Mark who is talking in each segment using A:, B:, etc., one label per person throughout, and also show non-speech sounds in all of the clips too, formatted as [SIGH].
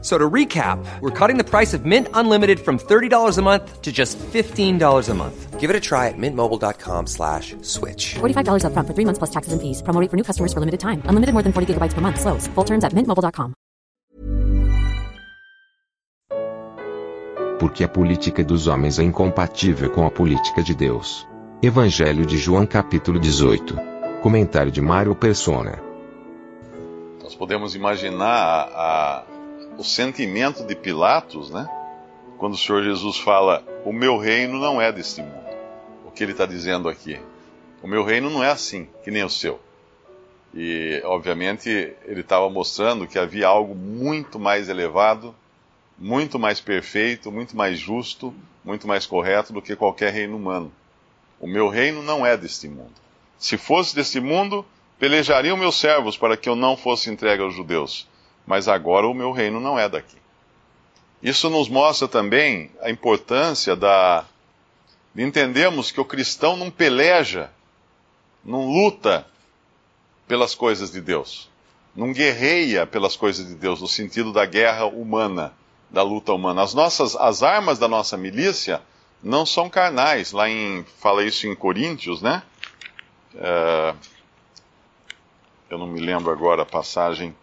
A: So to recap, we're cutting the price of Mint Unlimited from $30 a month to just $15 a month.
B: Give it a try at mintmobile.com slash switch.
C: $45 upfront for three months plus taxes and fees. Promo rate for new customers for limited time. Unlimited more than 40 gigabytes per month. Slows. Full terms at mintmobile.com.
D: Porque a política dos homens é incompatível com a política de Deus. Evangelho de João capítulo 18. Comentário de Mário Persona.
E: Nós podemos imaginar a- a- o sentimento de Pilatos, né? Quando o Senhor Jesus fala: O meu reino não é deste mundo. O que ele está dizendo aqui? O meu reino não é assim, que nem o seu. E, obviamente, ele estava mostrando que havia algo muito mais elevado, muito mais perfeito, muito mais justo, muito mais correto do que qualquer reino humano. O meu reino não é deste mundo. Se fosse deste mundo, pelejariam meus servos para que eu não fosse entregue aos judeus. Mas agora o meu reino não é daqui. Isso nos mostra também a importância da, de entendermos que o cristão não peleja, não luta pelas coisas de Deus, não guerreia pelas coisas de Deus, no sentido da guerra humana, da luta humana. As nossas, as armas da nossa milícia não são carnais. Lá em, fala isso em Coríntios, né? É, eu não me lembro agora a passagem.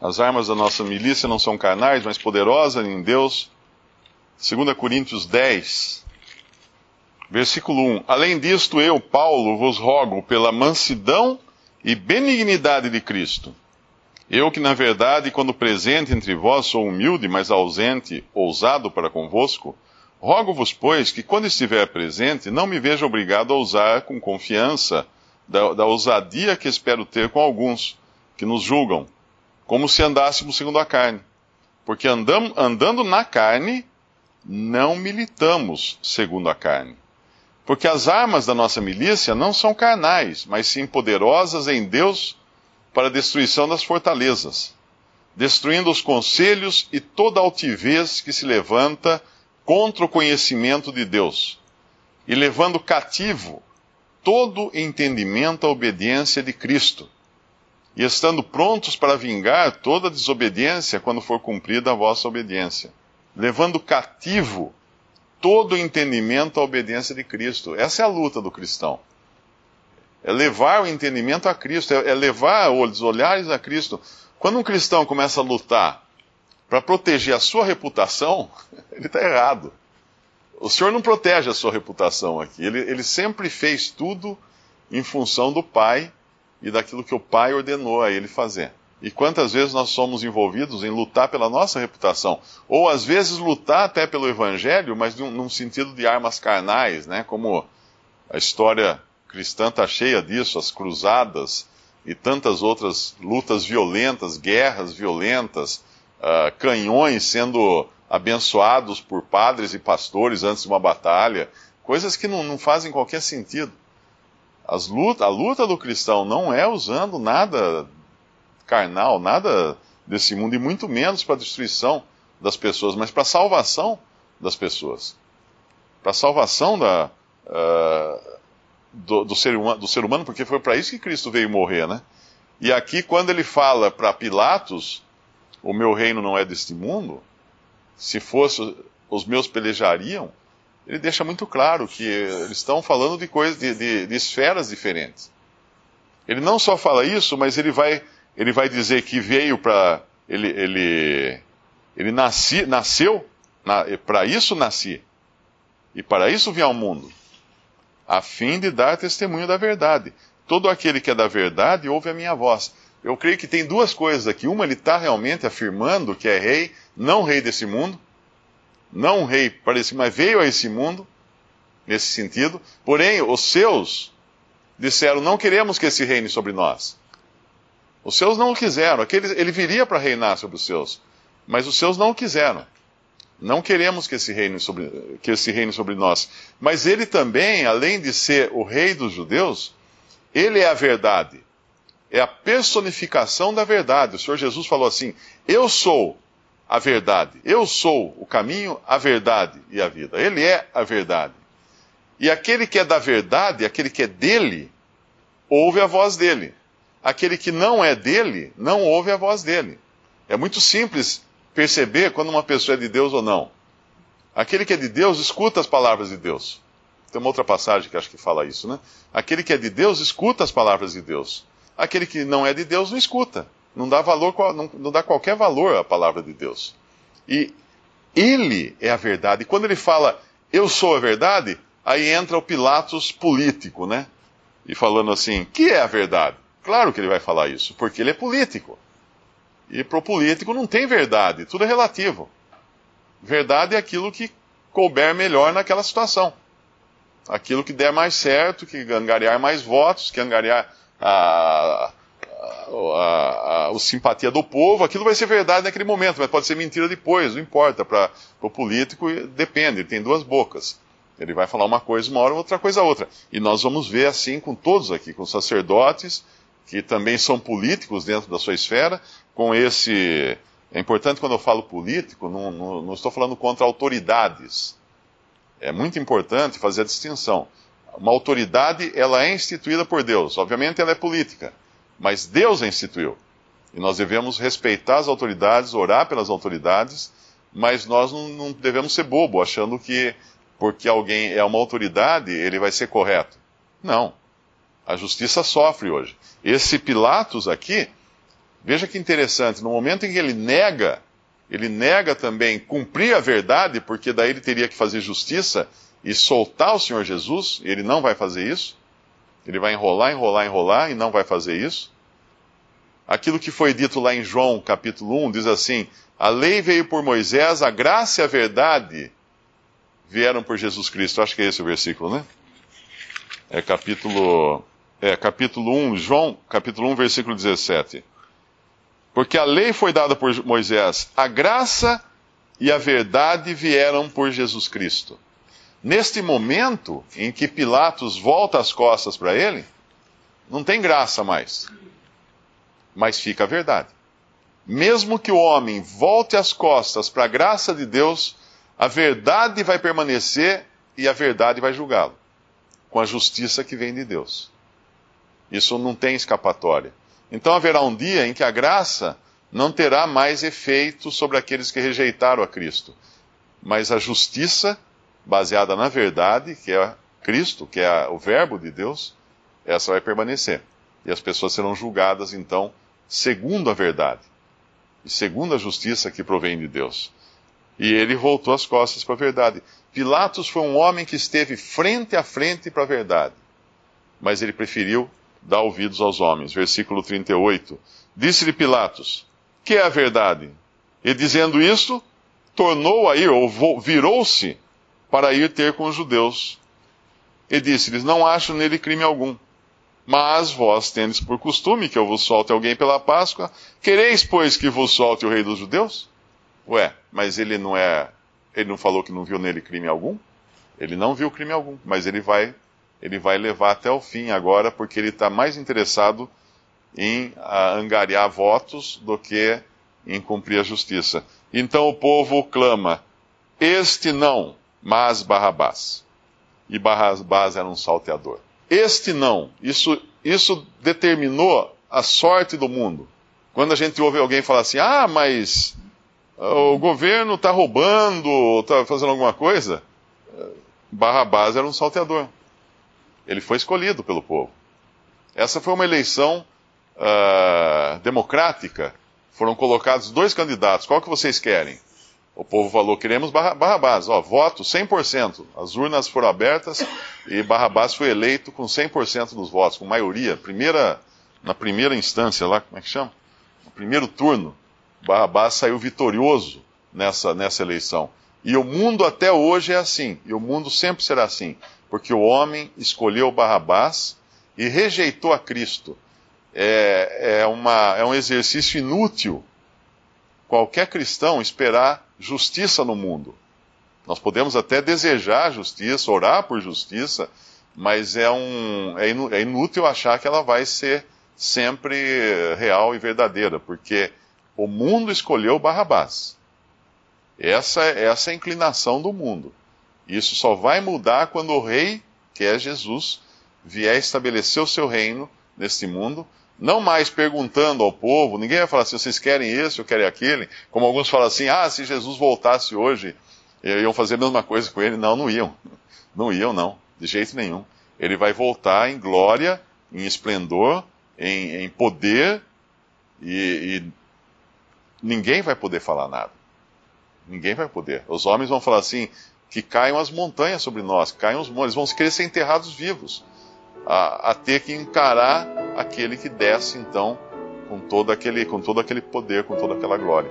E: As armas da nossa milícia não são carnais, mas poderosas em Deus. 2 Coríntios 10, versículo 1. Além disto, eu, Paulo, vos rogo pela mansidão e benignidade de Cristo. Eu que, na verdade, quando presente entre vós, sou humilde, mas ausente, ousado para convosco, rogo-vos, pois, que quando estiver presente, não me veja obrigado a usar com confiança da, da ousadia que espero ter com alguns que nos julgam, como se andássemos segundo a carne. Porque andam, andando na carne, não militamos segundo a carne. Porque as armas da nossa milícia não são carnais, mas sim poderosas em Deus para a destruição das fortalezas, destruindo os conselhos e toda altivez que se levanta contra o conhecimento de Deus, e levando cativo todo entendimento à obediência de Cristo, e estando prontos para vingar toda desobediência quando for cumprida a vossa obediência, levando cativo todo entendimento à obediência de Cristo. Essa é a luta do cristão. É levar o entendimento a Cristo, é, é levar os olhares a Cristo. Quando um cristão começa a lutar para proteger a sua reputação, [LAUGHS] ele está errado. O Senhor não protege a sua reputação aqui. Ele, ele sempre fez tudo em função do Pai e daquilo que o Pai ordenou a ele fazer. E quantas vezes nós somos envolvidos em lutar pela nossa reputação? Ou às vezes lutar até pelo Evangelho, mas num, num sentido de armas carnais, né? Como a história cristã está cheia disso, as cruzadas e tantas outras lutas violentas, guerras violentas, uh, canhões sendo abençoados por padres e pastores antes de uma batalha, coisas que não, não fazem qualquer sentido. As luta, a luta do cristão não é usando nada carnal, nada desse mundo, e muito menos para a destruição das pessoas, mas para a salvação das pessoas. Para a salvação da, uh, do, do, ser humano, do ser humano, porque foi para isso que Cristo veio morrer, né? E aqui, quando ele fala para Pilatos, o meu reino não é deste mundo, se fosse, os meus pelejariam, ele deixa muito claro que eles estão falando de coisas, de, de, de esferas diferentes. Ele não só fala isso, mas ele vai, ele vai dizer que veio para. Ele, ele, ele nasci, nasceu, na, para isso nasci, e para isso vim ao mundo, a fim de dar testemunho da verdade. Todo aquele que é da verdade ouve a minha voz. Eu creio que tem duas coisas aqui. Uma, ele está realmente afirmando que é rei, não rei desse mundo, não um rei para esse, mas veio a esse mundo, nesse sentido. Porém, os seus disseram: não queremos que esse reine sobre nós. Os seus não o quiseram. Aquele, ele viria para reinar sobre os seus, mas os seus não o quiseram. Não queremos que esse, reine sobre, que esse reine sobre nós. Mas ele também, além de ser o rei dos judeus, ele é a verdade. é a personificação da verdade. O Senhor Jesus falou assim: Eu sou a verdade, eu sou o caminho, a verdade e a vida. Ele é a verdade. E aquele que é da verdade, aquele que é dele, ouve a voz dele. Aquele que não é dele, não ouve a voz dele. É muito simples perceber quando uma pessoa é de Deus ou não. Aquele que é de Deus escuta as palavras de Deus. Tem uma outra passagem que acho que fala isso, né? Aquele que é de Deus escuta as palavras de Deus. Aquele que não é de Deus não escuta. Não dá, valor, não, dá qualquer valor à palavra de Deus. E ele é a verdade. E quando ele fala, eu sou a verdade, aí entra o Pilatos político, né? E falando assim, que é a verdade? Claro que ele vai falar isso, porque ele é político. E para o político não tem verdade, tudo é relativo. Verdade é aquilo que couber melhor naquela situação. Aquilo que der mais certo, que angariar mais votos, que angariar a, a, a, a, simpatia do povo, aquilo vai ser verdade naquele momento, mas pode ser mentira depois, não importa. Para o político, depende, ele tem duas bocas. Ele vai falar uma coisa uma hora, outra coisa outra. E nós vamos ver assim com todos aqui, com sacerdotes, que também são políticos dentro da sua esfera, com esse. É importante quando eu falo político, não, não, não estou falando contra autoridades. É muito importante fazer a distinção. Uma autoridade, ela é instituída por Deus. Obviamente ela é política, mas Deus a instituiu. E nós devemos respeitar as autoridades, orar pelas autoridades, mas nós não, não devemos ser bobo, achando que porque alguém é uma autoridade, ele vai ser correto. Não. A justiça sofre hoje. Esse Pilatos aqui, veja que interessante, no momento em que ele nega, ele nega também cumprir a verdade, porque daí ele teria que fazer justiça e soltar o Senhor Jesus, ele não vai fazer isso. Ele vai enrolar, enrolar, enrolar e não vai fazer isso. Aquilo que foi dito lá em João capítulo 1 diz assim: A lei veio por Moisés, a graça e a verdade vieram por Jesus Cristo. Acho que é esse o versículo, né? É capítulo, é, capítulo 1, João, capítulo 1, versículo 17. Porque a lei foi dada por Moisés, a graça e a verdade vieram por Jesus Cristo. Neste momento em que Pilatos volta as costas para ele, não tem graça mais, mas fica a verdade. Mesmo que o homem volte as costas para a graça de Deus, a verdade vai permanecer e a verdade vai julgá-lo, com a justiça que vem de Deus. Isso não tem escapatória. Então haverá um dia em que a graça não terá mais efeito sobre aqueles que rejeitaram a Cristo, mas a justiça, baseada na verdade, que é Cristo, que é o Verbo de Deus, essa vai permanecer. E as pessoas serão julgadas, então, segundo a verdade e segundo a justiça que provém de Deus. E ele voltou as costas para a verdade. Pilatos foi um homem que esteve frente a frente para a verdade, mas ele preferiu dar ouvidos aos homens. Versículo 38. Disse-lhe Pilatos: Que é a verdade? E dizendo isto, tornou a ir, ou virou-se para ir ter com os judeus. E disse-lhes: Não acho nele crime algum. Mas vós tendes por costume que eu vos solte alguém pela Páscoa. Quereis, pois, que vos solte o rei dos judeus? Ué, mas ele não é. Ele não falou que não viu nele crime algum? Ele não viu crime algum, mas ele vai, ele vai levar até o fim agora, porque ele está mais interessado em uh, angariar votos do que em cumprir a justiça. Então o povo clama: Este não, mas Barrabás. E Barrabás era um salteador. Este não, isso, isso determinou a sorte do mundo. Quando a gente ouve alguém falar assim: Ah, mas o governo está roubando, está fazendo alguma coisa. Barrabás era um salteador. Ele foi escolhido pelo povo. Essa foi uma eleição uh, democrática. Foram colocados dois candidatos. Qual que vocês querem? O povo falou, queremos Barrabás. Ó, voto 100%. As urnas foram abertas e Barrabás foi eleito com 100% dos votos, com maioria. Primeira, na primeira instância lá, como é que chama? No primeiro turno. Barrabás saiu vitorioso nessa, nessa eleição. E o mundo até hoje é assim, e o mundo sempre será assim, porque o homem escolheu Barrabás e rejeitou a Cristo. É, é, uma, é um exercício inútil qualquer cristão esperar justiça no mundo. Nós podemos até desejar justiça, orar por justiça, mas é, um, é, é inútil achar que ela vai ser sempre real e verdadeira, porque o mundo escolheu Barrabás. Essa, essa é a inclinação do mundo. Isso só vai mudar quando o rei, que é Jesus, vier estabelecer o seu reino neste mundo, não mais perguntando ao povo, ninguém vai falar assim, vocês querem esse ou querem aquele, como alguns falam assim, ah, se Jesus voltasse hoje, iam fazer a mesma coisa com ele. Não, não iam. Não iam, não, de jeito nenhum. Ele vai voltar em glória, em esplendor, em, em poder, e, e ninguém vai poder falar nada. Ninguém vai poder. Os homens vão falar assim: que caiam as montanhas sobre nós, caiam os montes, vão querer ser enterrados vivos, a, a, ter que encarar aquele que desce então com todo aquele, com todo aquele poder, com toda aquela glória.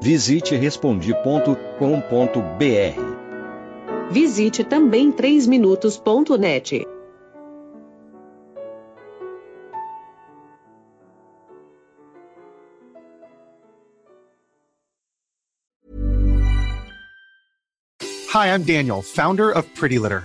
F: Visite respondi.com.br.
G: Visite também 3minutos.net.
H: Hi, I'm Daniel, founder of Pretty Litter.